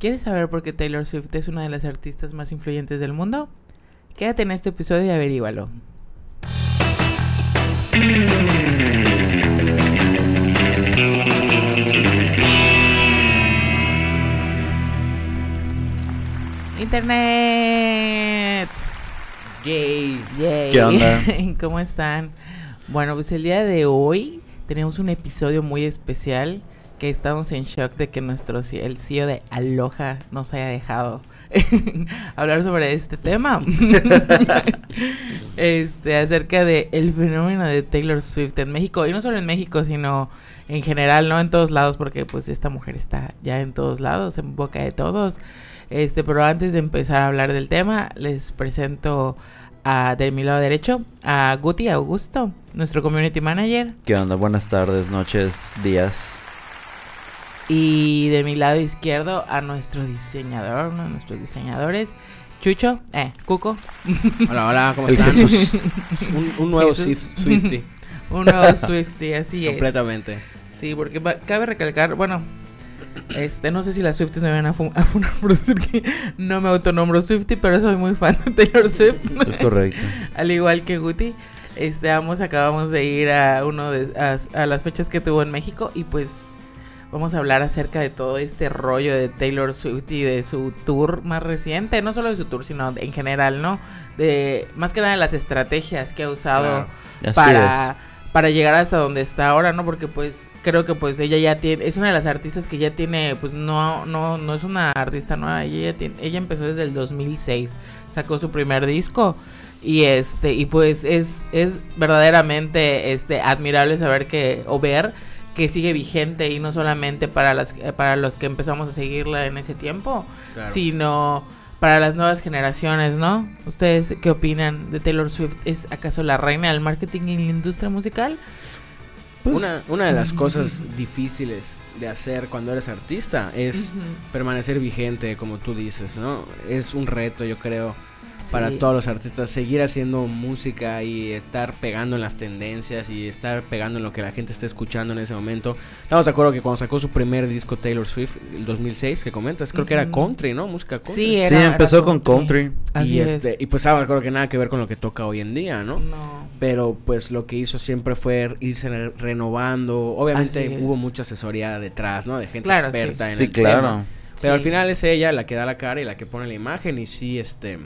¿Quieres saber por qué Taylor Swift es una de las artistas más influyentes del mundo? Quédate en este episodio y averígualo. Internet. Gay. Yay. ¿Qué onda? ¿Cómo están? Bueno, pues el día de hoy tenemos un episodio muy especial que estamos en shock de que nuestro el CEO de Aloha nos haya dejado hablar sobre este tema. este acerca de el fenómeno de Taylor Swift en México y no solo en México, sino en general, no en todos lados porque pues esta mujer está ya en todos lados, en boca de todos. Este, pero antes de empezar a hablar del tema, les presento a, de mi lado derecho a Guti Augusto, nuestro community manager, ¿Qué onda? Buenas tardes, noches, días. Y de mi lado izquierdo a nuestro diseñador, uno de nuestros diseñadores, Chucho, eh, Cuco, Hola, hola, ¿cómo están? Jesús. Un, un nuevo Swifty. un nuevo Swifty, así es. completamente. Sí, porque va- cabe recalcar, bueno, este, no sé si las Swifties me van a, a funar por decir que no me autonombro Swifty, pero soy muy fan de Taylor Swift. Es correcto. Al igual que Guti, este, ambos acabamos de ir a uno de a, a las fechas que tuvo en México y pues vamos a hablar acerca de todo este rollo de Taylor Swift y de su tour más reciente, no solo de su tour, sino en general, ¿no? De más que nada de las estrategias que ha usado Claro. Para para llegar hasta donde está ahora, ¿no? Porque pues creo que pues ella ya tiene es una de las artistas que ya tiene pues no no no es una artista nueva, ella ya tiene, ella empezó desde el 2006, sacó su primer disco y este y pues es es verdaderamente este admirable saber que o ver que sigue vigente y no solamente para las eh, para los que empezamos a seguirla en ese tiempo, Claro. sino para las nuevas generaciones, ¿no? ¿Ustedes qué opinan de Taylor Swift? ¿Es acaso la reina del marketing en la industria musical? Pues, Una, una de las cosas difíciles de hacer cuando eres artista es permanecer vigente, como tú dices, ¿no? Es un reto, yo creo, para todos los artistas seguir haciendo música y estar pegando en las tendencias y estar pegando en lo que la gente está escuchando en ese momento. Estamos de acuerdo que cuando sacó su primer disco Taylor Swift, el 2006, que comentas, creo que era country, ¿no? Música country. Sí, sí, empezó era con country. Y es. este y pues estaba de acuerdo que nada que ver con lo que toca hoy en día, ¿no? No. Pero pues lo que hizo siempre fue irse re- renovando. Obviamente es. hubo mucha asesoría detrás, ¿no? De gente Claro, experta sí. en Sí, el claro. tema. Pero al final es ella la que da la cara y la que pone la imagen y sí, este...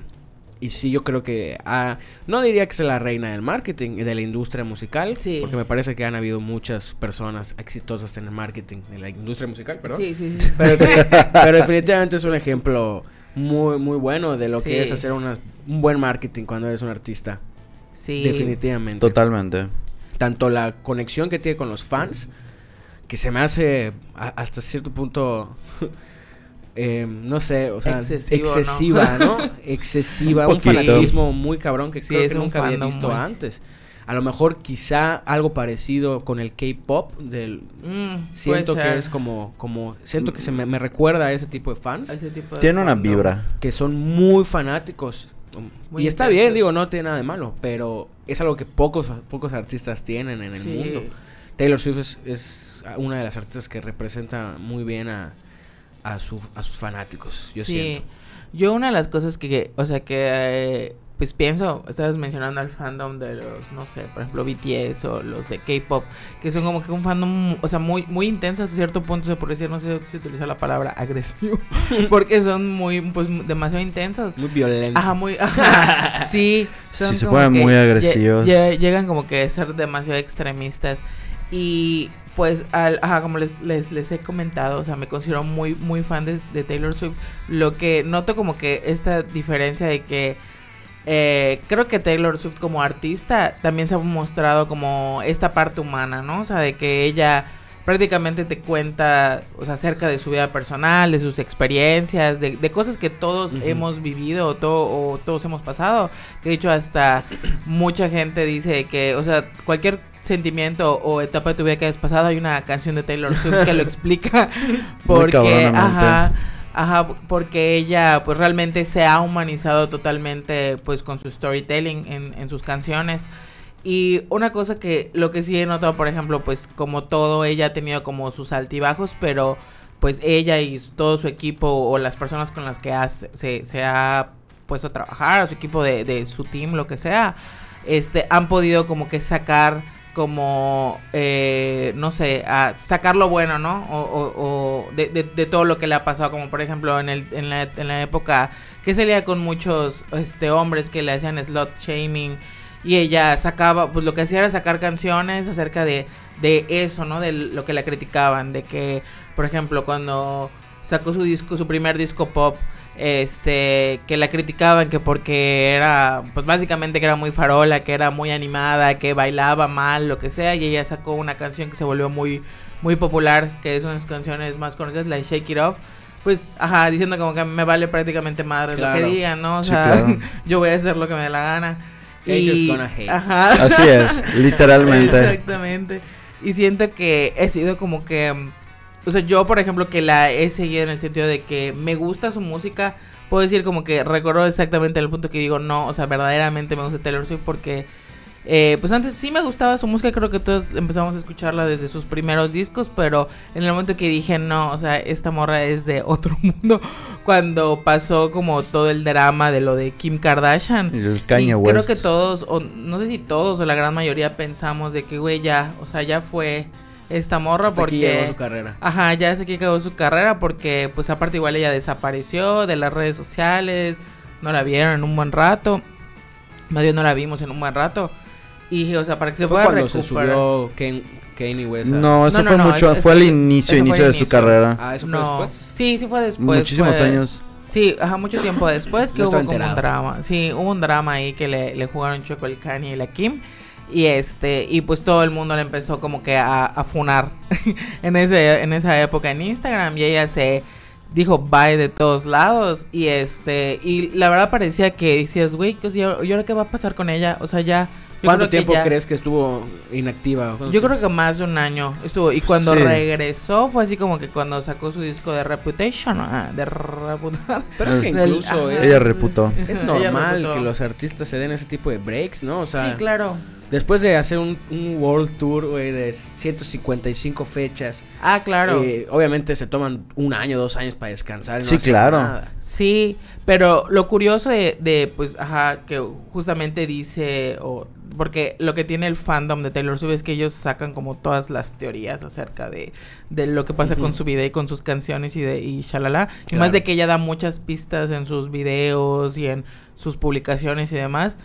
Y sí, yo creo que... ah, no diría que es la reina del marketing, de la industria musical. Sí. Porque me parece que han habido muchas personas exitosas en el marketing, de la industria musical, perdón. Sí, sí, sí. Pero, pero definitivamente es un ejemplo muy, muy bueno de lo Sí. que es hacer una- un buen marketing cuando eres un artista. Sí. Definitivamente. Totalmente. Tanto la conexión que tiene con los fans, que se me hace a- hasta cierto punto, eh, no sé, o sea, excesiva, ¿no? Excesiva, Un fanatismo muy cabrón que Sí, creo es que un nunca había visto muy- antes. A lo mejor quizá algo parecido con el K-pop del Mm, siento que ser. es como como siento que se me, me recuerda a ese tipo de fans Ese tipo de Tiene una vibra. que son muy fanáticos. Muy y está bien, digo, no tiene nada de malo, pero es algo que pocos, pocos artistas tienen en el Sí. mundo. Taylor Swift es, es una de las artistas que representa muy bien a, a, su, a sus fanáticos, yo sí. siento. Yo una de las cosas que, o sea, que eh, pues pienso, estabas mencionando al fandom de los, no sé, por ejemplo, BTS o los de K-pop, que son como que un fandom, o sea, muy muy intenso hasta cierto punto, se puede decir, no sé si utilizar la palabra agresivo, porque son muy, pues, demasiado intensos. Muy violento. Ajá, muy, ajá, sí. Sí, son se como ponen muy agresivos. lle- llegan como que a ser demasiado extremistas. Y pues, al, ajá, como les, les, les he comentado, o sea, me considero muy, muy fan de, de Taylor Swift. Lo que noto como que esta diferencia de que eh, creo que Taylor Swift como artista también se ha mostrado como esta parte humana, ¿no? O sea, de que ella prácticamente te cuenta, o sea, acerca de su vida personal, de sus experiencias, de, de cosas que todos hemos vivido o, to- o todos hemos pasado. Que de hecho hasta mucha gente dice que, o sea, cualquier sentimiento o etapa de tu vida que hayas pasado, hay una canción de Taylor Swift que lo explica. Porque, ajá, ajá, porque ella pues realmente se ha humanizado totalmente pues con su storytelling en, en sus canciones. Y una cosa que lo que sí he notado, por ejemplo, pues como todo, ella ha tenido como sus altibajos, pero pues ella y todo su equipo o las personas con las que se, se, ha puesto a trabajar, su equipo de, de su team, lo que sea, este, han podido como que sacar como, eh, no sé, a sacar lo bueno, ¿no? O, o, de, de, todo lo que le ha pasado, como por ejemplo en, el, en, la, en la época que salía con muchos este, hombres que le hacían slot shaming y ella sacaba, pues lo que hacía era sacar canciones acerca de, de eso, ¿no? De lo que la criticaban, de que, por ejemplo, cuando sacó su disco, su primer disco pop, este que la criticaban que porque era pues básicamente que era muy farola, que era muy animada, que bailaba mal, lo que sea y ella sacó una canción que se volvió muy muy popular, que es una de sus canciones más conocidas, la de Shake It Off. Pues, ajá, diciendo como que me vale prácticamente madre lo que digan, ¿no? O sea, yo voy a hacer lo que me dé la gana. Y, gonna hate. Ajá. Así es, literalmente. Exactamente. Y siento que he sido como que o sea, yo, por ejemplo, que la he seguido en el sentido de que me gusta su música, puedo decir como que recuerdo exactamente el punto que digo, no, o sea, verdaderamente me gusta Taylor Swift porque, eh, pues antes sí me gustaba su música, creo que todos empezamos a escucharla desde sus primeros discos, pero en el momento que dije, no, o sea, esta morra es de otro mundo, cuando pasó como todo el drama de lo de Kim Kardashian. Y Kanye West. Creo que todos, o no sé si todos o la gran mayoría pensamos de que, güey, ya, o sea, ya fue esta morra porque aquí su carrera. Ajá, ya sé que acabó su carrera porque pues aparte igual ella desapareció de las redes sociales, no la vieron en un buen rato. Más bien no la vimos en un buen rato. Y o sea, para que se fue pueda cuando se subió Kanye West. No, eso fue mucho, fue al inicio, inicio de su carrera. Ah, eso fue después. Sí, sí fue después. Muchísimos años. Sí, ajá, mucho tiempo después que hubo como un drama. Sí, hubo un drama ahí que le, le jugaron choco el Kanye y la Kim. Y este, y pues todo el mundo le empezó como que a, a funar en ese, en esa época en Instagram. Y ella se dijo bye de todos lados. Y este, y la verdad parecía que decías, güey, ¿y ahora qué va a pasar con ella? O sea, ya. ¿Cuánto tiempo crees que estuvo inactiva? Yo creo que más de un año estuvo. Y cuando regresó fue así como que cuando sacó su disco de Reputation. Ah, de Reputation. Pero es que incluso es, ella reputó. Es normal que los artistas se den ese tipo de breaks, ¿no? O sea, sí, claro. Después de hacer un, World Tour, güey, de 155 fechas. Ah, claro. Eh, obviamente se toman un año, dos años para descansar. sí, claro. Sí, pero lo curioso de, de, pues, ajá, que justamente dice, o porque lo que tiene el fandom de Taylor Swift es que ellos sacan como todas las teorías acerca de, de lo que pasa con su vida y con sus canciones y de y shalala. Y más de que ella da muchas pistas en sus videos y en sus publicaciones y demás.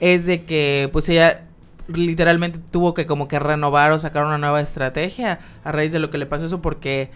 Es de que pues ella literalmente tuvo que como que renovar o sacar una nueva estrategia a raíz de lo que le pasó eso porque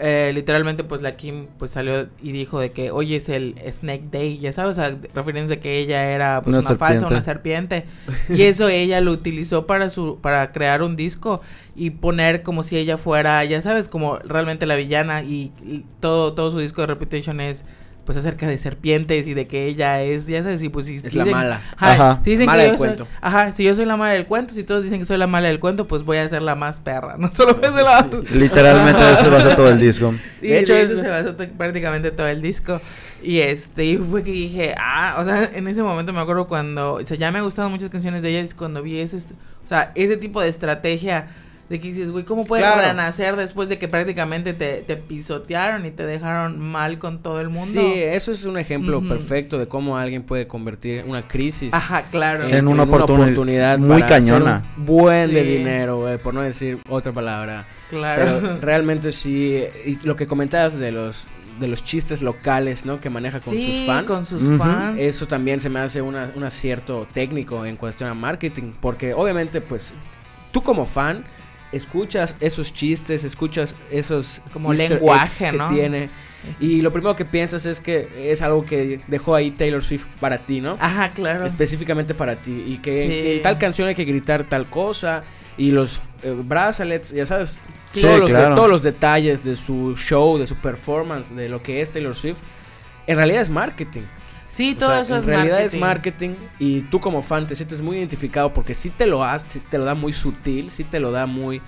eh, literalmente pues la Kim pues salió y dijo de que hoy es el Snake Day, ya sabes, o sea, refiriéndose a que ella era pues, una, falsa, una serpiente. y eso ella lo utilizó para su para crear un disco y poner como si ella fuera, ya sabes, como realmente la villana y, y todo todo su disco de Reputation es pues acerca de serpientes y de que ella es, ya sabes, y pues si es la mala. Ajá. Si dicen mala que del cuento. ajá, si yo soy la mala del cuento, si todos dicen que soy la mala del cuento, pues voy a ser la más perra, no solo voy a ser la Literalmente eso se basa todo el disco. de hecho, eso se basa prácticamente todo el disco. Y este, y fue que dije, ah, o sea, en ese momento me acuerdo cuando, o sea, ya me gustado muchas canciones de ella y cuando vi ese, o sea, ese tipo de estrategia de que dices, güey, ¿cómo puedes renacer después de que prácticamente te, te, pisotearon y te dejaron mal con todo el mundo? Sí, eso es un ejemplo perfecto de cómo alguien puede convertir una crisis Ajá, claro. en, una, oportunidad muy cañona. buen de dinero, güey, por no decir otra palabra. Claro. Pero realmente sí, y lo que comentabas de los de los chistes locales, ¿no? Que maneja con sus fans. con sus fans. Eso también se me hace una, un acierto técnico en cuestión a marketing, porque obviamente, pues, tú como fan escuchas esos chistes, escuchas esos como lenguaje que tiene y lo primero que piensas es que es algo que dejó ahí Taylor Swift para ti, ¿no? Ajá, claro. Específicamente para ti y que en, tal canción hay que gritar tal cosa y los eh, bracelets, ya sabes, todos, los todos los detalles de su show, de su performance, de lo que es Taylor Swift, en realidad es marketing. Sí, todo eso en realidad es marketing y tú como fan te sientes muy identificado porque sí te lo hace, te lo da muy sutil, sí te lo da muy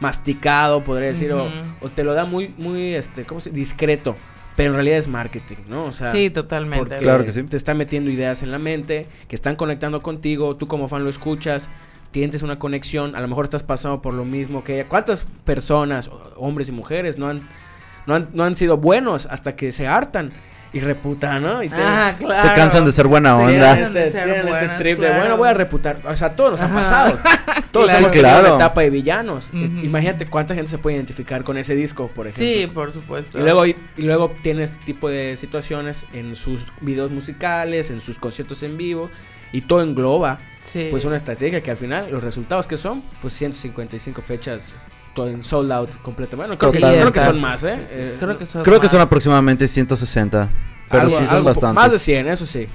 masticado, podría decir, o, te lo da muy, muy, este, ¿cómo se discreto. Pero en realidad es marketing, ¿no? O sea, sí, totalmente. Claro que sí. Te está metiendo ideas en la mente, que están conectando contigo, tú como fan lo escuchas, tienes una conexión, a lo mejor estás pasando por lo mismo que ella. ¿Cuántas personas, hombres y mujeres, no han no han, no han sido buenos hasta que se hartan y reputan, ¿no? Y Ah, claro. Se cansan de ser buena onda. Tienen este, ser tienen este trip de, bueno, voy a reputar. O sea, todos nos han pasado. Todos Claro. hemos tenido claro. una etapa de villanos. I- Imagínate cuánta gente se puede identificar con ese disco, por ejemplo. Sí, por supuesto. Y luego, y luego tiene este tipo de situaciones en sus videos musicales, en sus conciertos en vivo, y todo engloba Sí. pues una estrategia que al final los resultados que son, pues 155 fechas en sold out completamente. Bueno, creo, que, creo que son más, ¿eh? Eh, Creo que son Creo que son más. aproximadamente 160. Pero algo- sí son algo bastantes. Más de 100, eso sí.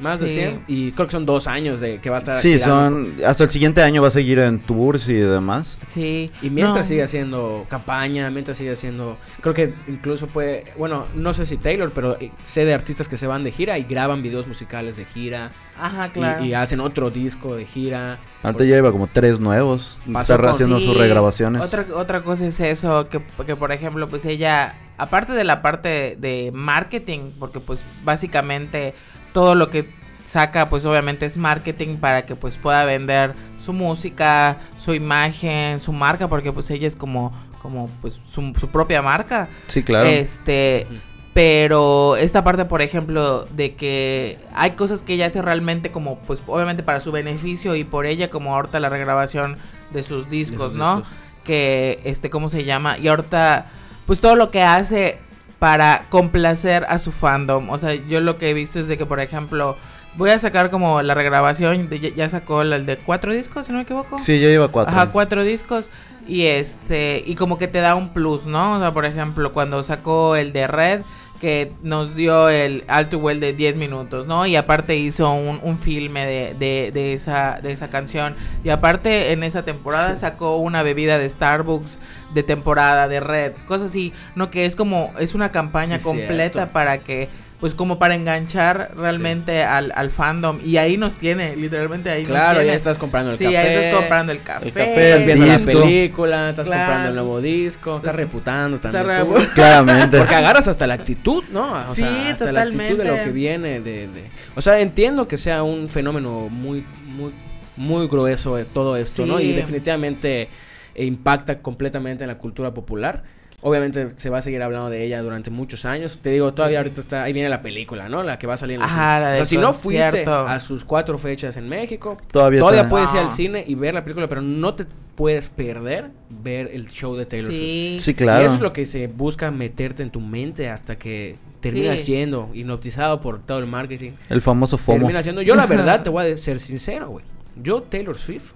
Más de Sí. 100 y creo que son dos años de que va a estar Sí, girando. son. Hasta el siguiente año va a seguir en tours y demás. Sí. Y mientras No. sigue haciendo campaña, mientras sigue haciendo, creo que incluso puede, bueno, no sé si Taylor, pero eh, sé de artistas que se van de gira y graban videos musicales de gira Ajá, claro. y, hacen otro disco de gira. Ahorita ya lleva como tres nuevos. Está haciendo Sí, sus regrabaciones. Otra, otra cosa es eso, que, que por ejemplo, pues ella, aparte de la parte de marketing, porque pues básicamente todo lo que saca pues obviamente es marketing para que pues pueda vender su música, su imagen, su marca, porque pues ella es como, como pues su, su propia marca. Sí, claro. Este, pero esta parte, por ejemplo, de que hay cosas que ella hace realmente como, pues obviamente para su beneficio y por ella, como ahorita la regrabación de sus de discos, sus ¿no? discos. Que, este, ¿cómo se llama? Y ahorita, pues todo lo que hace para complacer a su fandom. O sea, yo lo que he visto es de que, por ejemplo, voy a sacar como la regrabación, de- ya- sacó el de cuatro discos, si no me equivoco. Sí, ya lleva cuatro. Ajá, cuatro discos. Y este, y como que te da un plus, ¿no? O sea, por ejemplo, cuando sacó el de Red, que nos dio el Alto Well de 10 minutos, ¿no? Y aparte hizo un, un filme de, de, de esa, de esa canción. Y aparte en esa temporada sacó una bebida de Starbucks de temporada de Red. Cosas así, ¿no? Que es como, es una campaña Sí, completa cierto. para que pues como para enganchar realmente al, al fandom y ahí nos tiene literalmente ahí nos Claro, tiene. ya estás comprando el sí, café. ahí estás comprando el café. café, Estás el viendo la película, estás Claro. comprando el nuevo disco, estás reputando también. Está tú. re- Claramente. Porque agarras hasta la actitud, ¿no? O Sí, sea, hasta la actitud de lo que viene de, de- O sea, entiendo que sea un fenómeno muy, muy, muy grueso de todo esto, ¿no? Y definitivamente eh, impacta completamente en la cultura popular. Obviamente se va a seguir hablando de ella durante muchos años. Te digo, todavía ahorita está, ahí viene la película, ¿no? La que va a salir en el Ajá, cine. la O sea, si no fuiste a sus cuatro fechas en México, Todavía, todavía está. puedes ir al cine y ver la película, pero no te puedes perder ver el show de Taylor Swift. Sí. Sí, Y claro. eso es lo que se busca meterte en tu mente hasta que terminas Sí. yendo, hipnotizado por todo el marketing. El famoso FOMO. Terminas yendo. Yo la verdad te voy a ser sincero, güey. Yo Taylor Swift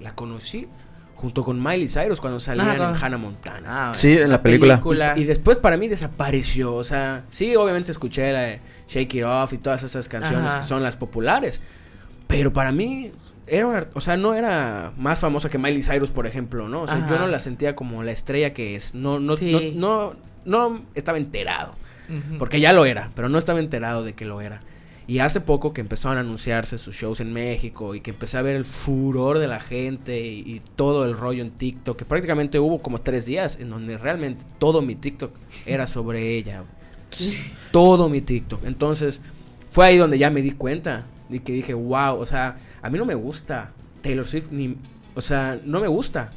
la conocí junto con Miley Cyrus cuando salían Ajá, en Hannah Montana. Ah, Sí, en la película. Y después para mí desapareció, o sea, sí, obviamente escuché la de Shake It Off y todas esas canciones Ajá. que son las populares, pero para mí era, una- o sea, no era más famosa que Miley Cyrus, por ejemplo, ¿no? O sea, yo no la sentía como la estrella que es, no, no, Sí. no, no, no estaba enterado, porque ya lo era, pero no estaba enterado de que lo era. Y hace poco que empezaron a anunciarse sus shows en México y que empecé a ver el furor de la gente y, y todo el rollo en TikTok, que prácticamente hubo como tres días en donde realmente todo mi TikTok era sobre ella. Todo mi TikTok. Entonces fue ahí donde ya me di cuenta y que dije, wow, o sea, a mí no me gusta Taylor Swift ni, o sea, no me gusta.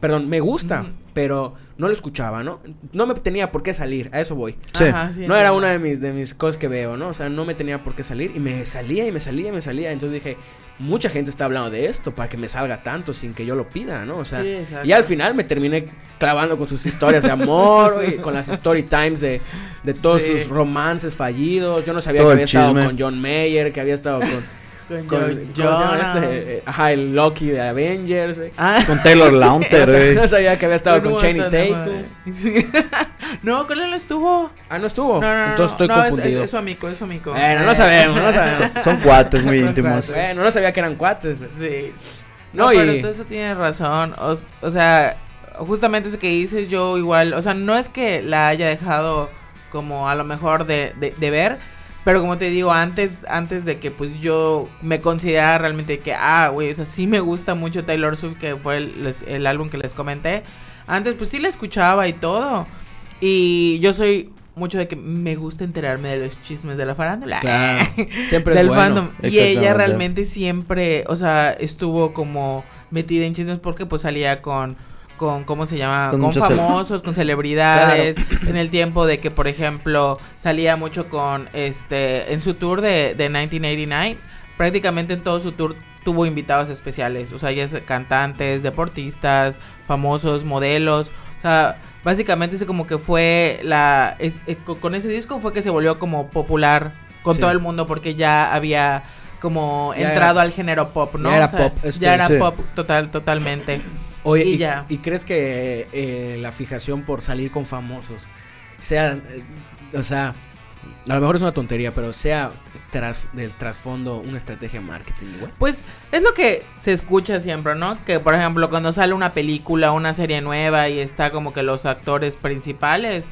Perdón, me gusta. Pero no lo escuchaba, ¿no? No me tenía por qué salir, a eso voy. Sí. Ajá, sí, No era una de mis, de mis cosas que veo, ¿no? O sea, no me tenía por qué salir y me salía y me salía y me salía. Entonces dije, mucha gente está hablando de esto para que me salga tanto sin que yo lo pida, ¿no? O sea, Sí, exacto. y al final me terminé clavando con sus historias de amor y con las story times de, de todos Sí. sus romances fallidos. Yo no sabía Todo que había estado con John Mayer, que había estado con... Con con Joe ¿cómo se llama Jonas. este? Eh, Ajá, el Loki de Avengers. Ah, Con Taylor Lautner, güey. no sabía que había estado con de Tatum. no, con él no estuvo. Ah, no estuvo. No, no, no. Entonces estoy confundido. Es, es su amigo, es su amigo. Bueno, no sabemos, no sabemos. Son cuates muy Son íntimos. cuates. Bueno, no sabía que eran cuates. Sí. No, No, y- pero entonces tienes razón. O, o sea, justamente eso que dices, yo igual. O sea, no es que la haya dejado como a lo mejor de, de, de ver. Pero como te digo, antes, antes de que pues yo me considerara realmente que, ah, güey, o sea, sí me gusta mucho Taylor Swift, que fue el, álbum que les comenté. Antes pues sí la escuchaba y todo. Y yo soy mucho de que me gusta enterarme de los chismes de la farándula. Claro. Siempre es del bueno. fandom. Y ella realmente siempre, o sea, estuvo como metida en chismes porque pues salía con con ¿cómo se llama? Con famosos, con celebridades, en el tiempo de que, por ejemplo, salía mucho con, este, en su tour de, de 1989, prácticamente en todo su tour tuvo invitados especiales, o sea, ya cantantes, deportistas, famosos, modelos, o sea, básicamente es como que fue la, es- es- con- con ese disco fue que se volvió como popular con Sí. todo el mundo porque ya había como Ya entrado era- al género pop, ¿no? ya era O sea, pop, es ya que- era sí. pop total, totalmente. Oye, Y y, ya. y crees que eh, la fijación por salir con famosos sea, eh, o sea, a lo mejor es una tontería, pero sea tras, del trasfondo una estrategia de marketing igual? Pues es lo que se escucha siempre, ¿no? Que por ejemplo cuando sale una película, una serie nueva y está como que los actores principales,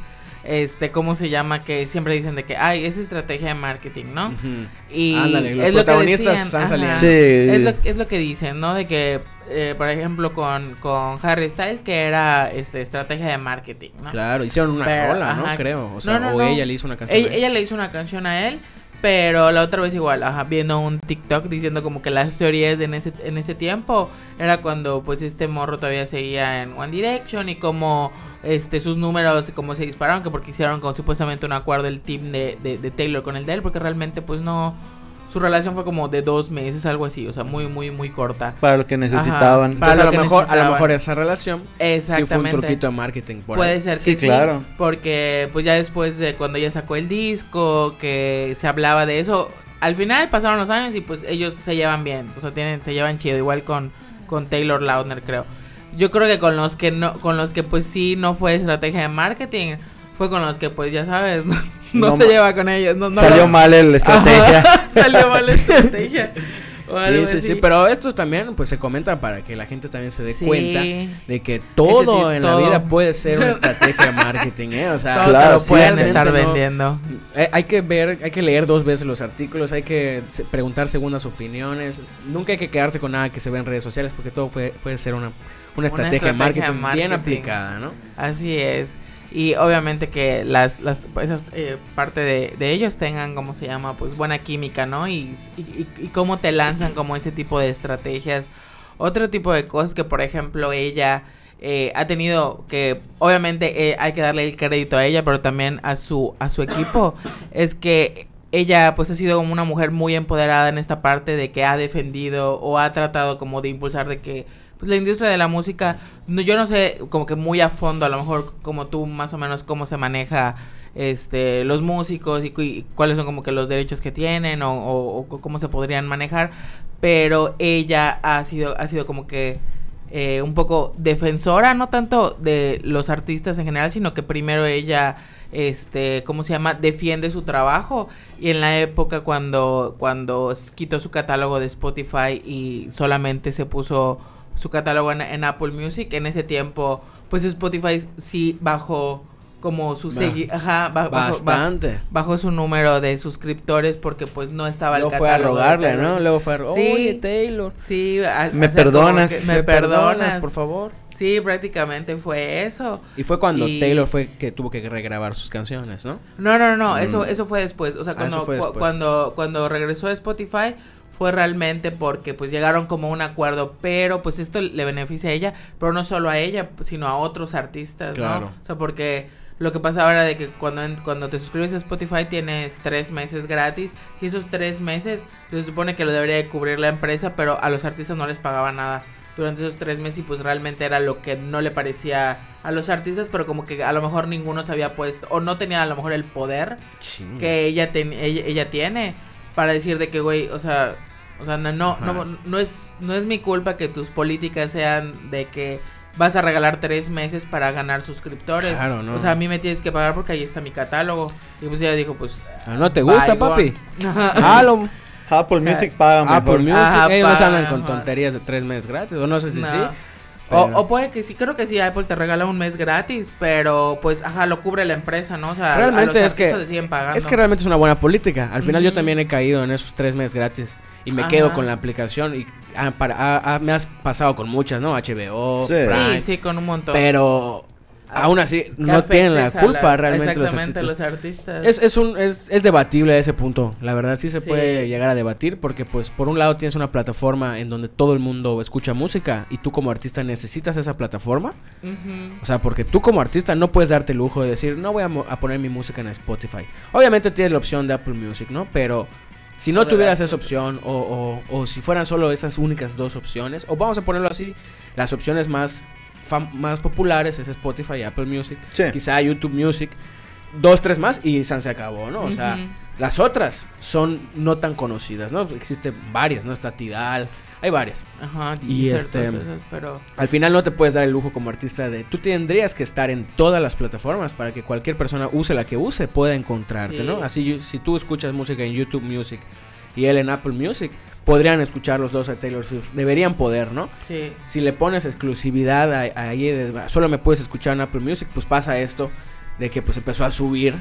este, ¿cómo se llama? Que siempre dicen de que, ay, es estrategia de marketing, ¿no? Y Ándale, los es lo que protagonistas decían, están saliendo. Sí. Es lo, es lo que dicen, ¿no? De que, eh, por ejemplo, con, con Harry Styles, que era este, estrategia de marketing, ¿no? Claro, hicieron una Pero, rola, ¿no? ajá. Creo. O sea, No, no, o no. ella le hizo una canción. Ella, a él. ella le hizo una canción a él, pero la otra vez igual, ajá, viendo un TikTok diciendo como que las teorías de en ese, en ese tiempo era cuando pues este morro todavía seguía en One Direction y como este sus números como se dispararon, que porque hicieron como supuestamente un acuerdo el team de, de, de Taylor con el de él, porque realmente pues no, su relación fue como de dos meses, algo así, o sea, muy, muy, muy corta. Para lo que necesitaban. Para Entonces, a lo que mejor, a lo necesitaban. mejor esa relación sí fue un Exactamente. truquito de marketing por Puede ahí. ser que Sí, sí, claro. porque pues ya después de cuando ella sacó el disco, que se hablaba de eso, al final pasaron los años y pues ellos se llevan bien, o sea, tienen se llevan chido igual con con Taylor Lautner, creo. Yo creo que con los que no con los que pues sí no fue estrategia de marketing, fue con los que pues ya sabes, no, no No se lleva con ellos, no, Salió lo- mal la estrategia. Salió mal la estrategia. Sí, sí, sí, pero esto también pues se comenta para que la gente también se dé Sí. cuenta de que todo tipo- en la vida puede ser una estrategia de marketing, ¿eh? O sea, Claro, lo pueden estar no- vendiendo. Eh, hay que ver, hay que leer dos veces los artículos, hay que preguntar segundas opiniones. Nunca hay que quedarse con nada que se ve en redes sociales porque todo fue- puede ser una, una estrategia, de, estrategia de marketing bien marketing. aplicada, ¿no? Así es. Y obviamente que las, las eh, parte de, de ellos tengan, como se llama, pues buena química, ¿no? Y, y, y- y cómo te lanzan como ese tipo de estrategias. Otro tipo de cosas que, por ejemplo, ella eh, ha tenido que, obviamente, eh, hay que darle el crédito a ella, pero también a su, a su equipo, es que ella pues ha sido como una mujer muy empoderada en esta parte de que ha defendido o ha tratado como de impulsar de que pues la industria de la música no, yo no sé como que muy a fondo a lo mejor como tú más o menos cómo se maneja este los músicos y, y cuáles son como que los derechos que tienen o, o- o cómo se podrían manejar pero ella ha sido ha sido como que eh, un poco defensora no tanto de los artistas en general sino que primero ella este cómo se llama defiende su trabajo y en la época cuando cuando quitó su catálogo de Spotify y solamente se puso su catálogo en, en Apple Music en ese tiempo pues Spotify sí bajó como su segui ajá, ba- bajó- ba- Bastante. bajó su número de suscriptores porque pues no estaba el Luego fue a rogarle. ¿no? Luego fue a Sí. Oye, Taylor. Sí, a- Me perdonas. me perdonas, por favor. Sí, prácticamente fue eso. Y fue cuando Y- Taylor fue que tuvo que regrabar sus canciones, ¿no? No, no, no, Mm. eso eso fue después, o sea, Ah, cuando cu- después. cuando cuando regresó a Spotify fue realmente porque pues llegaron como a un acuerdo, pero pues esto le beneficia a ella, pero no solo a ella, sino a otros artistas, Claro. ¿no? O sea, porque lo que pasaba era de que cuando, cuando te suscribes a Spotify tienes tres meses gratis y esos tres meses se supone que lo debería de cubrir la empresa, pero a los artistas no les pagaba nada durante esos tres meses y pues realmente era lo que no le parecía a los artistas, pero como que a lo mejor ninguno se había puesto o no tenía a lo mejor el poder que ella, ten- ella, ella tiene para decir de que, güey, o sea, o sea, no, no, no, no es, no es mi culpa que tus políticas sean de que vas a regalar tres meses para ganar suscriptores. Claro, no. O sea, a mí me tienes que pagar porque ahí está mi catálogo. Y pues ella dijo, pues... Ah, ¿No te gusta, papi? Ajá. Ah, Apple Music paga mejor. Apple Music. Ajá, Ellos no se andan con tonterías de tres meses gratis. O no sé si No. sí. O, pero- o puede que sí, creo que sí, Apple te regala un mes gratis, pero pues, ajá, lo cubre la empresa, ¿no? O sea, a Realmente los es que- le siguen pagando. Es que realmente es una buena política. Al final yo también he caído en esos tres meses gratis. Y me Ajá. quedo con la aplicación. Y ah, para, ah, ah, me has pasado con muchas, ¿no? HBO, Sí. Prime. Sí, sí, con un montón. Pero aún así que no tienen la culpa realmente los exactamente, artistas. los artistas. Es, es, un, es, es debatible ese punto, la verdad sí se Sí. puede llegar a debatir porque pues por un lado tienes una plataforma en donde todo el mundo escucha música y tú como artista necesitas esa plataforma, o sea, porque tú como artista no puedes darte el lujo de decir no voy a, poner mi música en Spotify. Obviamente tienes la opción de Apple Music, ¿no? Pero si no tuvieras esa opción o, o, o si fueran solo esas únicas dos opciones, o vamos a ponerlo así, las opciones más, más populares es Spotify y Apple Music Sí. quizá YouTube Music, dos, tres más y San se acabó, ¿no? O sea, Ujú. las otras son no tan conocidas, ¿no? Existen varias, ¿no? Está Tidal, hay varias. Ajá, Y este- esas, pero Al final no te puedes dar el lujo como artista de... Tú tendrías que estar en todas las plataformas para que cualquier persona use la que use pueda encontrarte, Sí. ¿no? Así si tú escuchas música en YouTube Music y él en Apple Music, podrían escuchar los dos a Taylor Swift. Deberían poder, ¿no? sí. si le pones exclusividad a- ahí, solo me puedes escuchar en Apple Music, pues pasa esto de que pues empezó a subir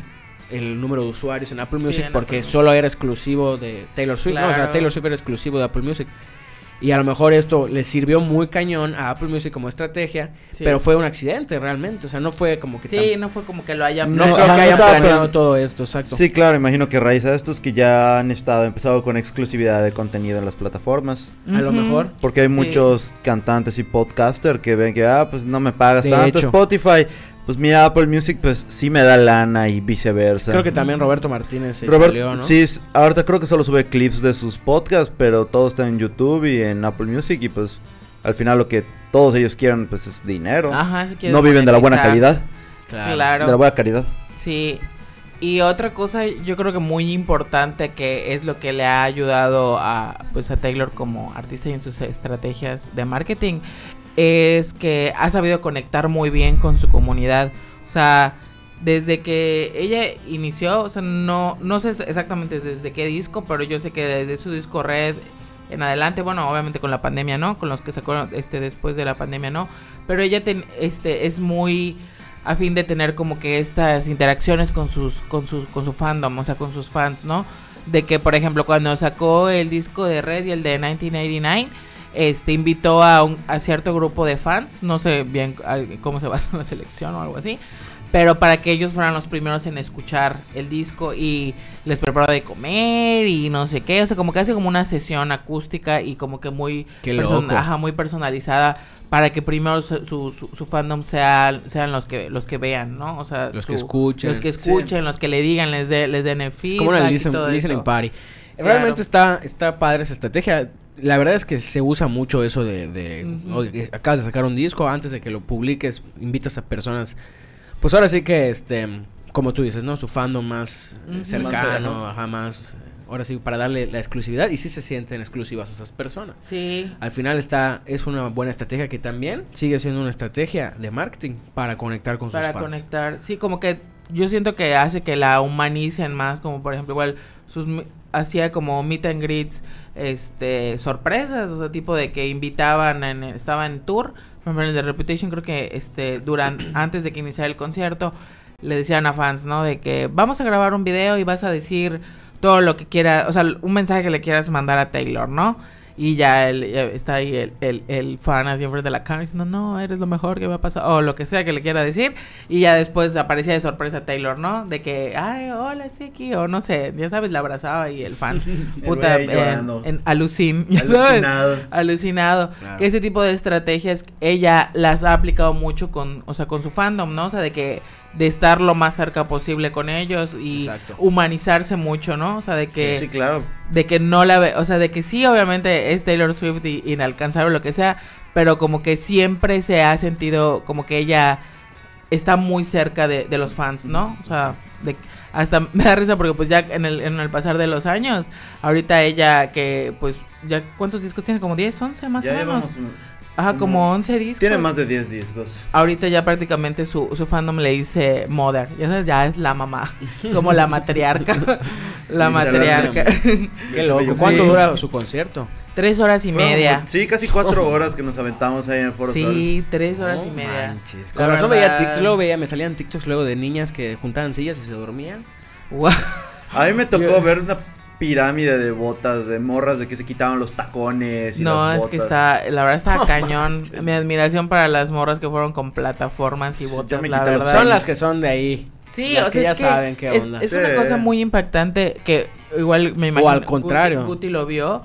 el número de usuarios en Apple Sí, Music en porque Apple solo era exclusivo de Taylor Swift, ¿no? o sea. Taylor Swift era exclusivo de Apple Music. Y a lo mejor esto le sirvió muy cañón a Apple Music como estrategia, Sí. pero fue un accidente realmente, o sea, no fue como que Sí, tan- no fue como que lo hayan no, No, creo ajá, que no hayan estaba planeado plan- todo esto, exacto. Sí, claro, imagino que a raíz de estos que ya han estado, empezado con exclusividad de contenido en las plataformas. a lo mejor. Porque hay Sí. muchos cantantes y podcaster que ven que, ah, pues no me pagas De tanto hecho. Spotify. Pues mi Apple Music, pues sí me da lana y viceversa. Creo que también Roberto Martínez se Robert, salió, ¿no? sí, ahorita creo que solo sube clips de sus podcasts, pero todo está en YouTube y en Apple Music y pues al final lo que todos ellos quieren pues es dinero. Ajá, si no viven de la buena calidad, Claro. Claro. de la buena calidad. Sí. Y otra cosa, yo creo que muy importante que es lo que le ha ayudado a pues a Taylor como artista y en sus estrategias de marketing es que ha sabido conectar muy bien con su comunidad. O sea, desde que ella inició, o sea, no no sé exactamente desde qué disco, pero yo sé que desde su disco Red en adelante, bueno, obviamente con la pandemia no, con los que sacó este después de la pandemia no, pero ella este es muy a fin de tener como que estas interacciones con sus con sus con su fandom, o sea, con sus fans, ¿no? De que por ejemplo, cuando sacó el disco de Red y el de 1989 este invitó a un a cierto grupo de fans, no sé bien a- cómo se basa en la selección o algo así, pero para que ellos fueran los primeros en escuchar el disco y les preparó de comer y no sé qué, o sea, como que hace como una sesión acústica y como que muy person- loco. ajá, muy personalizada para que primero su, su, fandom sea, sean los que los que vean, ¿no? O sea, Los que escuchen. los que escuchen, los que le digan, les de, les den el Es feedback como una y listen- todo listening eso. party. Claro. Realmente está, está padre esa estrategia. La verdad es que se usa mucho eso de, de acabas de sacar un disco, antes de que lo publiques, invitas a personas. Pues ahora sí que, este, como tú dices, ¿no? Su fandom más Ujú. cercano, ajá, más. Ahora sí, para darle la exclusividad y sí se sienten exclusivas a esas personas. Sí. Al final está, es una buena estrategia que también sigue siendo una estrategia de marketing para conectar con para sus fans. conectar. Sí, como que yo siento que hace que la humanicen más, como por ejemplo, igual sus hacía como meet and greets, este, sorpresas, o sea, tipo de que invitaban, en, estaba en tour, por ejemplo, en de Reputation creo que este, durante, antes de que iniciara el concierto, le decían a fans, ¿no? De que vamos a grabar un video y vas a decir todo lo que quieras, o sea, un mensaje que le quieras mandar a Taylor, ¿no? Y ya, ya está ahí el, el, el fan así enfrente de la cámara diciendo, no, eres lo mejor que me ha pasado, o lo que sea que le quiera decir. Y ya después aparecía de sorpresa Taylor, ¿no? De que, ay, hola, Siki, o no sé, ya sabes, la abrazaba y el fan, puta, güey ahí en, llorando. en alucin, ya sabes, Alucinado. alucinado. Claro. Que ese tipo de estrategias ella las ha aplicado mucho con, o sea, con su fandom, ¿no? O sea, de que de estar lo más cerca posible con ellos y Exacto. humanizarse mucho, ¿no? O sea, de que Sí, claro. de que no la ve, o sea, de que sí, obviamente es Taylor Swift y inalcanzable, lo que sea, pero como que siempre se ha sentido como que ella está muy cerca de, de los fans, ¿no? O sea, de, hasta me da risa porque pues ya en el, en el pasar de los años, ahorita ella que pues ya, ¿cuántos discos tiene? Como 10, 11 más Ya o menos. llevamos Ajá, como como- 11 discos. Tiene más de 10 discos. Ahorita ya prácticamente su, su fandom le dice mother, ya sabes, ya es la mamá, es como la matriarca, la matriarca. Qué loco. Sí. ¿Cuánto dura su concierto? Tres horas y media. Sí, casi cuatro horas que nos aventamos ahí en el Foro Sol. Sí, tres horas y media. manches. Con razón veía. TikToks, luego veía, me salían TikToks luego de niñas que juntaban sillas y se dormían. A mí me tocó Yo- ver una pirámide de botas, de morras, de que se quitaban los tacones y No, las es que está, la verdad está cañón. Mi admiración para las morras que fueron con plataformas y botas, la verdad. Son las que son de ahí. Sí, Las o que sea, ya es que saben qué es, onda. es Sí. una cosa muy impactante que igual me imagino. al contrario. Guti, Guti lo vio.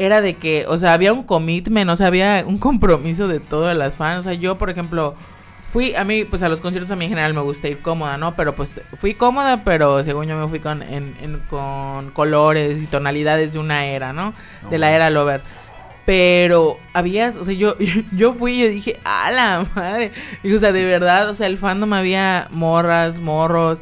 Era de que, o sea, había un commitment, o sea, había un compromiso de todas las fans. O sea, yo, por ejemplo, fui, a mí, pues a los conciertos a mí en general me gusta ir cómoda, ¿no? Pero pues fui cómoda, pero según yo me fui con, en, en- con colores y tonalidades de una era, ¿no? De la era Lover. Pero había, o sea, yo, yo fui y yo dije, a la madre. Y, o sea, de verdad, o sea, el fandom había morras, morros,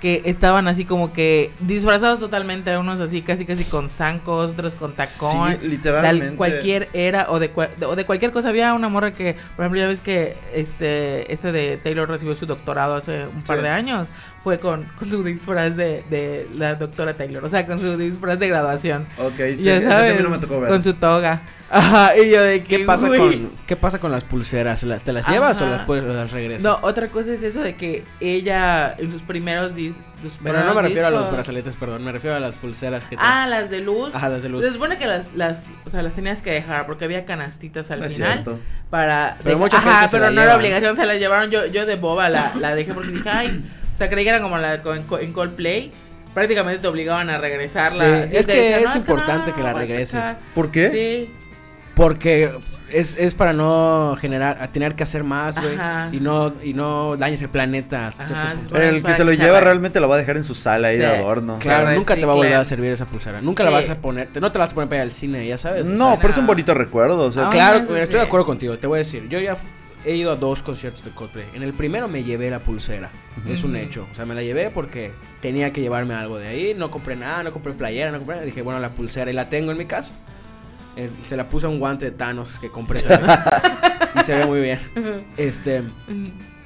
que estaban así como que disfrazados totalmente, unos así casi casi con zancos, otros con tacón. Sí, de literalmente. al- cualquier era o de, cua- de- o de cualquier cosa había una morra que por ejemplo ya ves que este este de Taylor recibió su doctorado hace un par Sí. de años fue con, con su disfraz de, de la doctora Taylor o sea con su disfraz de graduación Ok, sí, ya sabes a mí no me tocó ver. con su toga ajá y yo de que ¿Qué pasa, con, ¿Qué pasa con las pulseras? ¿Las- ¿Te las llevas o Ajá. las, puedes- las regresas? no otra cosa es eso de que ella en sus primeros dis sus Pero no me refiero a los discos- brazaletes, perdón. Me refiero a las pulseras que te... ah las de luz Ajá, las de luz. se supone que las, las, o sea, las tenías que dejar porque había canastitas al No es final. cierto. para Pero de- mucha ajá, gente se pero no era obligación se la llevaron yo yo de boba la, la dejé porque dije ay o sea creí que era como la en, co- en Coldplay prácticamente te obligaban a regresarla Sí, es que decían, es "No, importante no, que la regreses". sacar". ¿Por qué? sí Porque es, es para no generar, a tener que hacer más, güey. Y no, y no dañes el planeta. hasta Ajá, punto. El que se lo lleva re- realmente lo va a dejar en su sala ahí de adorno. Claro, nunca te va a volver a servir esa pulsera. Nunca la vas a poner, te- no te la vas a poner para ir al cine, ya sabes. No, sea, pero es un bonito recuerdo. O sea, Ah, Claro, estoy de acuerdo contigo. Te voy a decir, yo ya he ido a dos conciertos de Coldplay. En el primero me llevé la pulsera. Es un hecho. O sea, me la llevé porque tenía que llevarme algo de ahí. No compré nada, no compré playera, no compré nada. Dije, bueno, la pulsera y la tengo en mi casa. Se la puse a un guante de Thanos que compré también. y se ve muy bien. Este,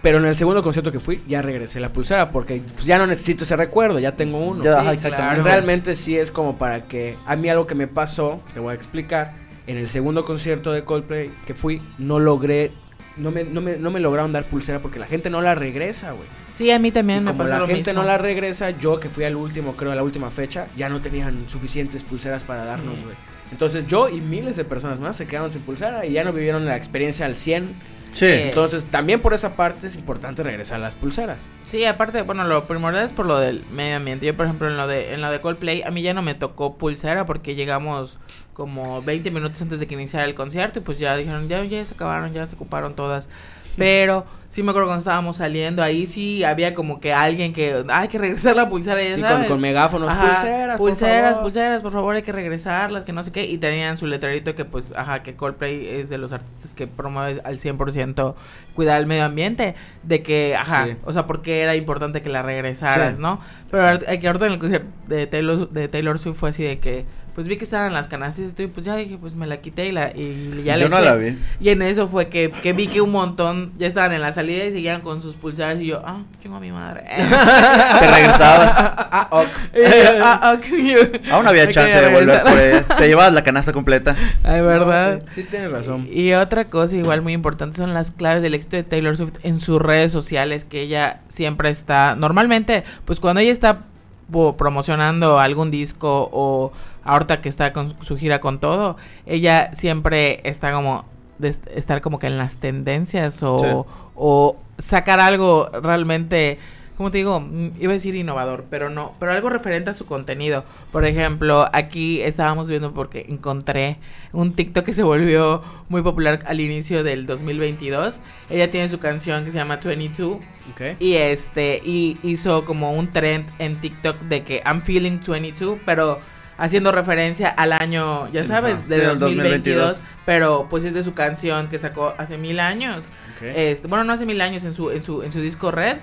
pero en el segundo concierto que fui, ya regresé la pulsera porque pues, ya no necesito ese recuerdo, ya tengo uno. ya, Sí, exactamente. claro. Realmente sí es como para que a mí algo que me pasó, te voy a explicar, en el segundo concierto de Coldplay que fui, no logré, no me, no me, no me lograron dar pulsera porque la gente no la regresa, güey. sí a mí Y también me como pasó la lo gente mismo. no la regresa, yo que fui al último, creo, a la última fecha, ya no tenían suficientes pulseras para darnos, Sí. Entonces yo y miles de personas más se quedaron sin pulsera y ya no vivieron la experiencia al 100. Sí. Eh, Entonces también por esa parte es importante regresar las pulseras. Sí, aparte, bueno, lo primordial es por lo del medio ambiente. Yo, por ejemplo, en lo de en lo de Coldplay, a mí ya no me tocó pulsera porque llegamos como 20 minutos antes de que iniciara el concierto y pues ya dijeron, ya, ya se acabaron, ya se ocuparon todas. Pero sí me acuerdo cuando estábamos saliendo, ahí sí había como que alguien que, "Ah, hay que regresar la pulsera, ya Sí, con, sabes. con megáfonos, Ajá, pulseras, por pulseras, favor. pulseras, por favor, hay que regresarlas, que no sé qué. Y tenían su letrerito que, pues, ajá, que Coldplay es de los artistas que promueve al 100% cuidar el medio ambiente. De que, ajá, Sí. o sea, porque era importante que la regresaras, Sí. ¿no? Pero ahorita- que ahorita en el concierto de Taylor, de Taylor Swift fue así de que, pues vi que estaban las canastas y pues ya dije, pues me la quité y, la, y ya Yo le no eché. la vi. Y en eso fue que, que vi que un montón ya estaban en la salida y seguían con sus pulseras y yo, ah, chingo a mi madre. Te regresabas. Ah, ok. Ah, ok. Aún había chance de volver por ella. Te llevabas la canasta completa. Ay, ¿verdad? No, sí, sí tienes razón. Y otra cosa igual muy importante son las claves del éxito de Taylor Swift en sus redes sociales, que ella siempre está, normalmente, pues cuando ella está promocionando algún disco o ahorita que está con su gira con todo, ella siempre está como de est- estar como que en las tendencias o, Sí. o sacar algo realmente como te digo, Mm, iba a decir innovador, pero no, pero algo referente a su contenido. Por ejemplo, aquí estábamos viendo porque encontré un TikTok que se volvió muy popular al inicio del 2022. Ella tiene su canción que se llama 22 Ok. y este y hizo como un trend en TikTok de que I'm feeling 22, pero haciendo referencia al año, ya sabes, Ajá. de Sí, del 2022, 2022. pero pues es de su canción que sacó hace mil años. ok. Este, bueno, no hace mil años en su, en su, en su disco Red,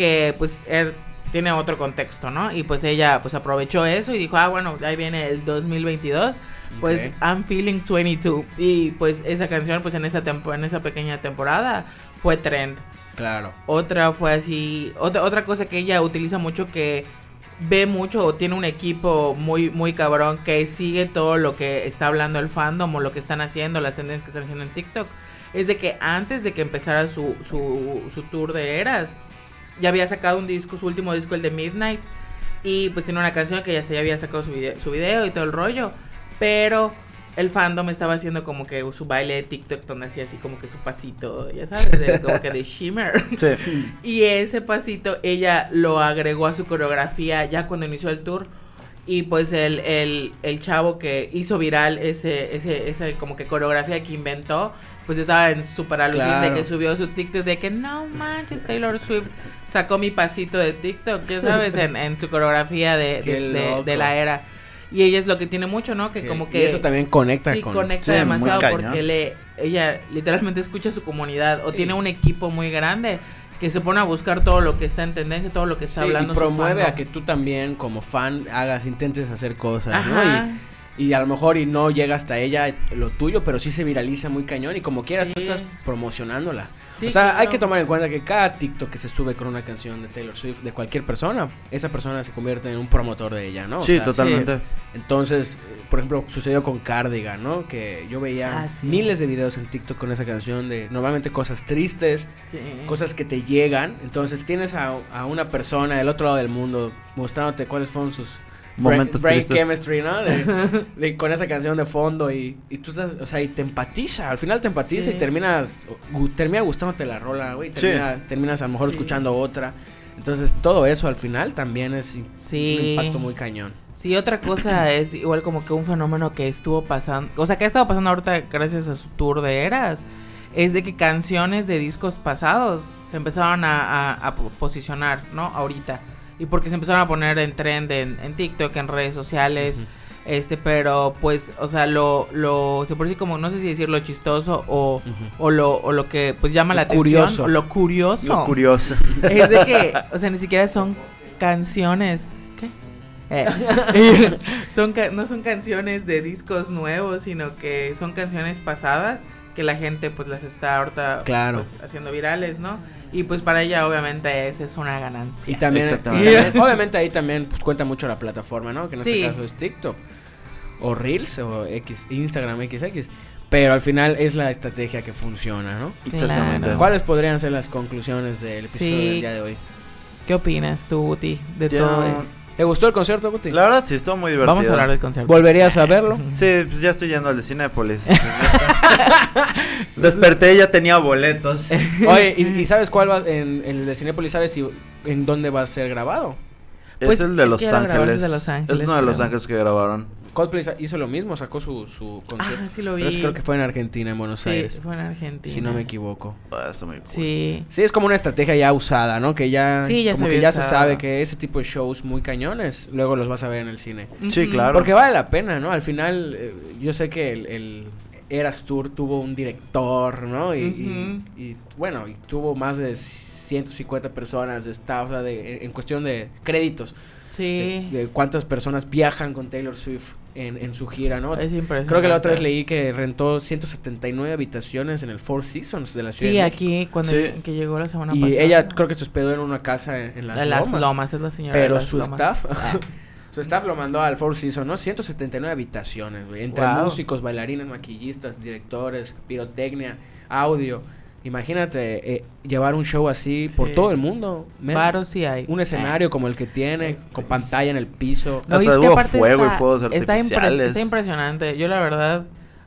que pues él tiene otro contexto, ¿no? Y pues ella pues aprovechó eso y dijo, ah, bueno, ahí viene el 2022, pues. I'm feeling 22. Y pues esa canción pues en esa, tempo, en esa pequeña temporada fue trend. Claro. Otra fue así, otra, otra cosa que ella utiliza mucho que ve mucho o tiene un equipo muy muy cabrón que sigue todo lo que está hablando el fandom o lo que están haciendo, las tendencias que están haciendo en TikTok. Es de que antes de que empezara su, su, su tour de eras, ya había sacado un disco, su último disco, el de Midnight. Y pues tiene una canción que ya hasta ya había sacado su video, su video y todo el rollo. Pero el fandom estaba haciendo como que su baile de TikTok donde hacía así como que su pasito, ya sabes, de- como que de shimmer. Sí. Y ese pasito ella lo agregó a su coreografía ya cuando inició el tour. Y pues el, el, el chavo que hizo viral ese, ese, ese como que coreografía que inventó, pues estaba en súper alucin Claro. de que subió su TikTok de que no manches, Taylor Swift sacó mi pasito de TikTok, ya sabes, en, en su coreografía de, de, de- loco. de la era. Y ella es lo que tiene mucho, ¿no? Que Sí, como y que... eso también conecta Sí, con conecta Sí, demasiado porque le, ella literalmente escucha a su comunidad o tiene un equipo muy grande que se pone a buscar todo lo que está en tendencia, todo lo que está Sí, hablando. y su promueve a que tú también como fan hagas, intentes hacer cosas, Ajá. ¿no? Y, y a lo mejor y no llega hasta ella lo tuyo, pero sí se viraliza muy cañón y como quiera Sí. tú estás promocionándola. Sí, o sea, hay que tomar en cuenta que cada TikTok que se sube con una canción de Taylor Swift de cualquier persona, esa persona se convierte en un promotor de ella, ¿no? O Sí, sea, totalmente. Entonces, eh, por ejemplo, sucedió con Cardigan, ¿no? Que yo veía Ah, sí. miles de videos en TikTok con esa canción de normalmente cosas tristes, Sí. cosas que te llegan. Entonces tienes a, a una persona del otro lado del mundo mostrándote cuáles fueron sus Momentos brain, tristes. chemistry, ¿no? De, de- con esa canción de fondo y, y tú estás, o sea, y te empatiza. Al final te empatiza Sí. y terminas, gu- termina gustándote la rola, güey. Sí. Termina, Terminas a lo mejor Sí. escuchando otra. Entonces todo eso al final también es un Sí. impacto muy cañón. Sí, otra cosa es igual como que un fenómeno que estuvo pasando, o sea, que ha estado pasando ahorita gracias a su tour de eras, es de que canciones de discos pasados se empezaron a, a- a po- posicionar, ¿no? Ahorita. Y porque se empezaron a poner en trend en, en TikTok, en redes sociales, este, pero pues, o sea, lo, lo, se puede decir como, no sé si decir lo chistoso o, o, lo, o lo que pues llama Lo la atención, curioso. lo curioso. Lo curioso. Es de que, o sea, ni siquiera son canciones. ¿Qué? Eh, son ca- no son canciones de discos nuevos, sino que son canciones pasadas que la gente pues las está ahorita Claro. pues, haciendo virales, ¿no? Y pues para ella obviamente esa es una ganancia. Y también, Exactamente. y también- obviamente ahí también pues, cuenta mucho la plataforma, ¿no? Que en Sí. este caso es TikTok. O Reels o X, Instagram XX. Pero al final es la estrategia que funciona, ¿no? Exactamente. Claro. ¿Cuáles podrían ser las conclusiones del episodio Sí. del día de hoy? ¿Qué opinas tú, Guti, de todo? eh? ¿Te gustó el concierto, Guti? La verdad sí, estuvo muy divertido. Vamos a hablar del concierto. ¿Volverías a verlo? Sí, pues ya estoy yendo al de Cinépolis. Desperté, ya tenía boletos. Oye, ¿y, y sabes cuál va en, en el de Cinépolis? ¿Sabes si, en dónde va a ser grabado? Pues, es el de es Los Ángeles. desde Los Ángeles, Es uno de Los. Ángeles que grabaron. Coldplay hizo lo mismo, sacó su, su concierto. Ah, sí lo vi. Pero es- creo que fue en Argentina, en Buenos sí, Aires. fue en Argentina. Si no me equivoco. Ah, está muy cool. Sí. Sí, es como una estrategia ya usada, ¿no? Que ya, Sí, ya como se que ya se sabe que ese tipo de shows muy cañones, luego los vas a ver en el cine. Sí, claro. Porque vale la pena, ¿no? Al final, eh, yo sé que el, el Eras Tour tuvo un director, ¿no? Y, y- y, bueno, y tuvo más de 150 personas de staff, o sea, de, en, en cuestión de créditos. Sí. De, de cuántas personas viajan con Taylor Swift en, en su gira, ¿no? Es impresionante. Creo que la otra vez leí que rentó 179 habitaciones en el Four Seasons de la ciudad. Sí, de aquí cuando Sí. que llegó la semana Y pasada. ella creo que se hospedó en una casa en, en las, de las lomas. lomas. es la señora. de Pero las su lomas. staff, Ah, su staff lo mandó al Four Seasons, ¿no? 179 habitaciones, güey. Entre Wow. músicos, bailarines, maquillistas, directores, pirotecnia, audio. Imagínate eh, llevar un show así por Sí. todo el mundo. Varos sí hay. Un escenario como el que tiene, con pantalla en el piso. No, y Hasta es que aparte fuego y está- fuegos está, impre- artificiales. está impresionante. Yo la verdad,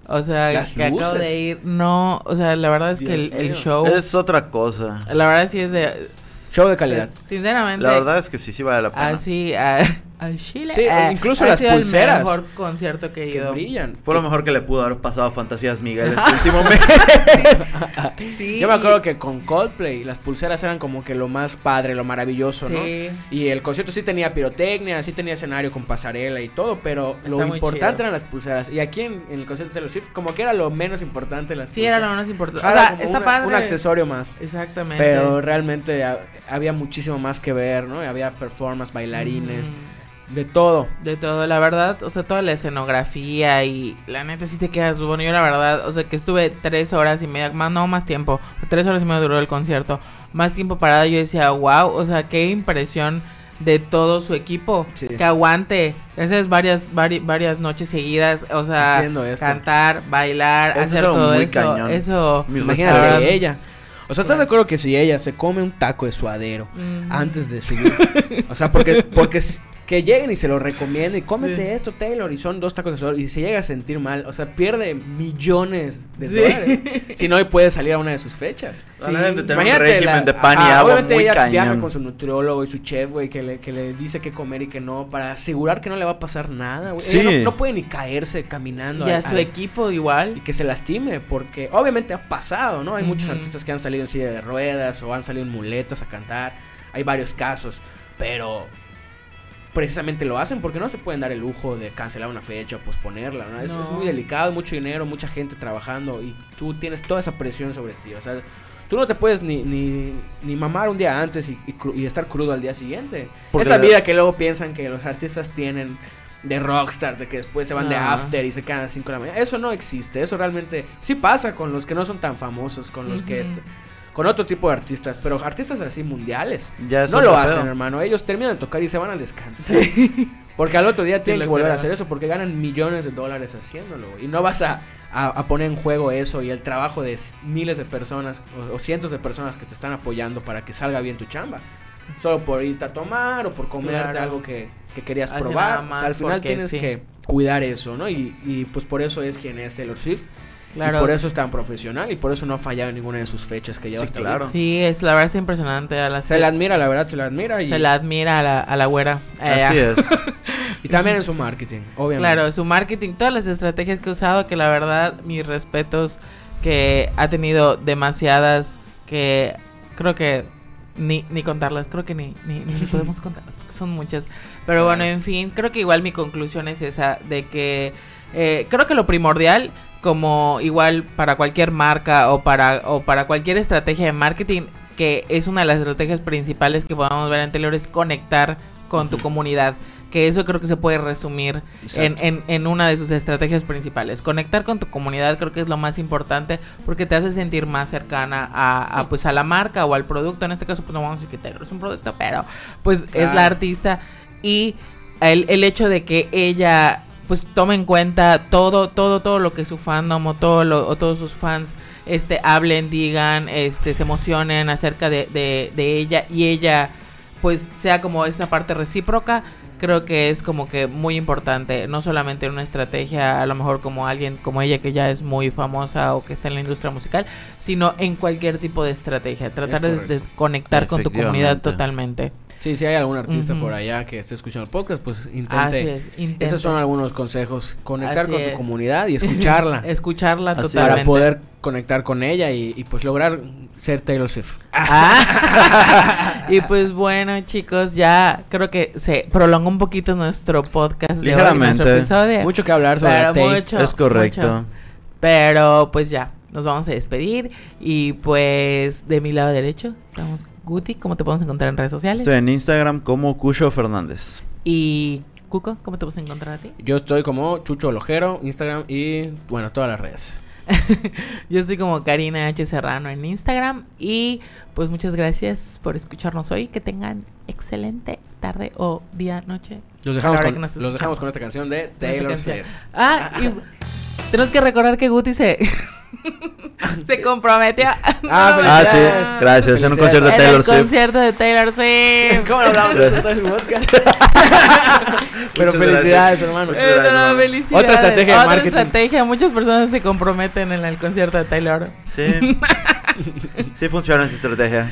o sea, Las que acabo luces. de ir, no, o sea, la verdad es que el, el show, Es otra cosa. la verdad sí es de, Show de calidad. sinceramente, La verdad es que sí, sí vale la pena. así, a- al Chile, Sí, ah, incluso las pulseras. el mejor concierto que he Que ido. brillan. Fue lo mejor que le pudo haber pasado a Fantasías Miguel este último mes. Sí. Yo me acuerdo que con Coldplay las pulseras eran como que lo más padre, lo maravilloso, ¿no? Sí. Y el concierto sí tenía pirotecnia, sí tenía escenario con pasarela y todo, pero Está lo importante chido. eran las pulseras. Y aquí en, en el concierto de Taylor Swift, como que era lo menos importante las Sí, era lo menos importante. Era o sea, como está una- padre. un accesorio más. Exactamente. Pero realmente ha- había muchísimo más que ver, ¿no? Había performance, bailarines, Mm. De todo. De todo, la verdad, o sea, toda la escenografía y la neta sí te quedas, bueno, yo la verdad, o sea, que estuve tres horas y media, más, no más tiempo, tres horas y media duró el concierto, más tiempo parada, yo decía, wow, o sea, qué impresión de todo su equipo, Sí. que aguante, esas varias, vari- varias noches seguidas, o sea, cantar, bailar, Eso hacer todo muy eso, cañón. eso, Imagínate ella. O sea, ¿estás de acuerdo que si ella se come un taco de suadero Mm. antes de subir? o sea, porque, porque que lleguen y se lo recomienden y cómete Sí. esto, Taylor, y son dos tacos de suadero y se llega a sentir mal, o sea, pierde millones de Sí. dólares. Si no, puede salir a una de sus fechas. Sí. Tener un Imagínate régimen de pan y ajá, agua Obviamente muy ella viaja con su nutriólogo y su chef, güey, que le, que le dice qué comer y qué no, para asegurar que no le va a pasar nada, güey. No, no puede ni caerse caminando. Y a su equipo igual. y que se lastime, porque obviamente ha pasado, ¿no? Hay muchos artistas que han salido en silla de ruedas o han salido en muletas a cantar, hay varios casos, pero precisamente lo hacen porque no se pueden dar el lujo de cancelar una fecha o posponerla, ¿no? Es, muy delicado, mucho dinero, mucha gente trabajando y tú tienes toda esa presión sobre ti, o sea, tú no te puedes ni, ni, ni mamar un día antes y, y estar crudo al día siguiente. Porque Esa vida que luego piensan que los artistas tienen de rockstar, de que después se van de after y se quedan a las 5 de la mañana. Eso no existe, eso realmente sí pasa con los que no son tan famosos, con los que... con otro tipo de artistas, pero artistas así mundiales. Ya no lo pedo. hacen, hermano. Ellos terminan de tocar y se van al descanso. Porque al otro día Sí, tienen que volver a hacer eso porque ganan millones de dólares haciéndolo. Y no vas a, a- a poner en juego eso y el trabajo de miles de personas o, o cientos de personas que te están apoyando para que salga bien tu chamba. Solo por irte a tomar o por comerte Claro. algo que, que querías Así probar. nada O sea, más al final tienes sí. que cuidar eso, ¿no? Y, y pues por eso es quien es Taylor Swift. Claro. Y por eso es tan profesional y por eso no ha fallado en ninguna de sus fechas que lleva Sí, hasta claro. Sí, es la verdad es impresionante. A la Se la admira, la verdad, se la admira. Y, se la admira a la, a la güera. Eh, Así es. y también en su marketing, obviamente. Claro, su marketing, todas las estrategias que ha usado, que la verdad, mis respetos, que ha tenido demasiadas, que creo que ni, ni contarlas, creo que ni, ni, ni podemos contarlas, porque son muchas. Pero bueno, en fin, creo que igual mi conclusión es esa, de que eh, creo que lo primordial, como igual para cualquier marca o para, o para cualquier estrategia de marketing, que es una de las estrategias principales que podamos ver en Taylor, es conectar con tu comunidad. Que eso creo que se puede resumir en, en, en una de sus estrategias principales. Conectar con tu comunidad creo que es lo más importante porque te hace sentir más cercana a, a, pues a la marca o al producto. En este caso pues no vamos a decir que Taylor es un producto, pero pues es la artista y el, el hecho de que ella pues tome en cuenta todo, todo, todo lo que su fandom o, todo lo, o todos sus fans este hablen, digan, este se emocionen acerca de, de, de ella y ella pues sea como esa parte recíproca creo que es como que muy importante, no solamente en una estrategia, a lo mejor como alguien como ella que ya es muy famosa o que está en la industria musical, sino en cualquier tipo de estrategia, tratar de, conectar con tu comunidad totalmente. Sí, si hay algún artista por allá que esté escuchando el podcast, pues Así intente. es, Esos son algunos consejos. Conectar Así con es. tu comunidad y escucharla. escucharla Así totalmente. para poder conectar con ella y, y, pues lograr ser Taylor Swift. Ah. y pues bueno, chicos, ya creo que se prolongó un poquito nuestro podcast de hoy, Ligeramente. nuestro episodio. Mucho que hablar sobre Pero Tay. mucho, es correcto. mucho. Pero pues ya, nos vamos a despedir. Y pues de mi lado derecho, estamos Guti. ¿Cómo te podemos encontrar en redes sociales? Estoy en Instagram como Cucho Fernández. Y Cuco, ¿cómo te podemos encontrar a ti? Yo estoy como Chucho Olojero, Instagram y bueno, todas las redes. Yo estoy como Karina H. Serrano en Instagram. Y pues muchas gracias por escucharnos hoy. Que tengan excelente tarde o día, noche. Los dejamos, con, los dejamos con esta canción de Taylor. Swift. Ah, y tenemos que recordar que Guti se, se comprometió. Ah, Ah, sí, Felicidades. gracias. En un concierto de en Taylor el Swift. concierto de Taylor Swift. ¿Cómo lo hablamos de todo el podcast? Pero Muchas felicidades, hermano. Muchas gracias, no, hermano. felicidades. Otra estrategia de Otra marketing. estrategia. Muchas personas se comprometen en el concierto de Taylor. Sí. sí funciona esa estrategia.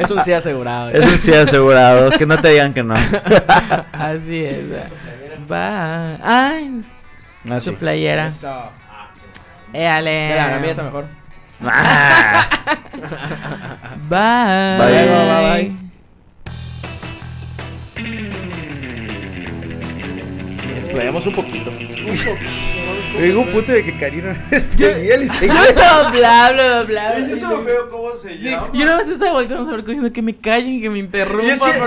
Es un sí asegurado. Es un sí asegurado. Que no te digan que no. Así es. Va. Ay, Ah, su playera. Eso. Éale. Mira, la mía está mejor. Ah. Bye. Bye. Bye, bye, Explayamos un poquito. Llegó un punto de que Karina este nivel y se Yo bla, bla, bla. Yo solo veo cómo se llama. Yo nada más estaba volteando a ver diciendo que me callen, que me interrumpan.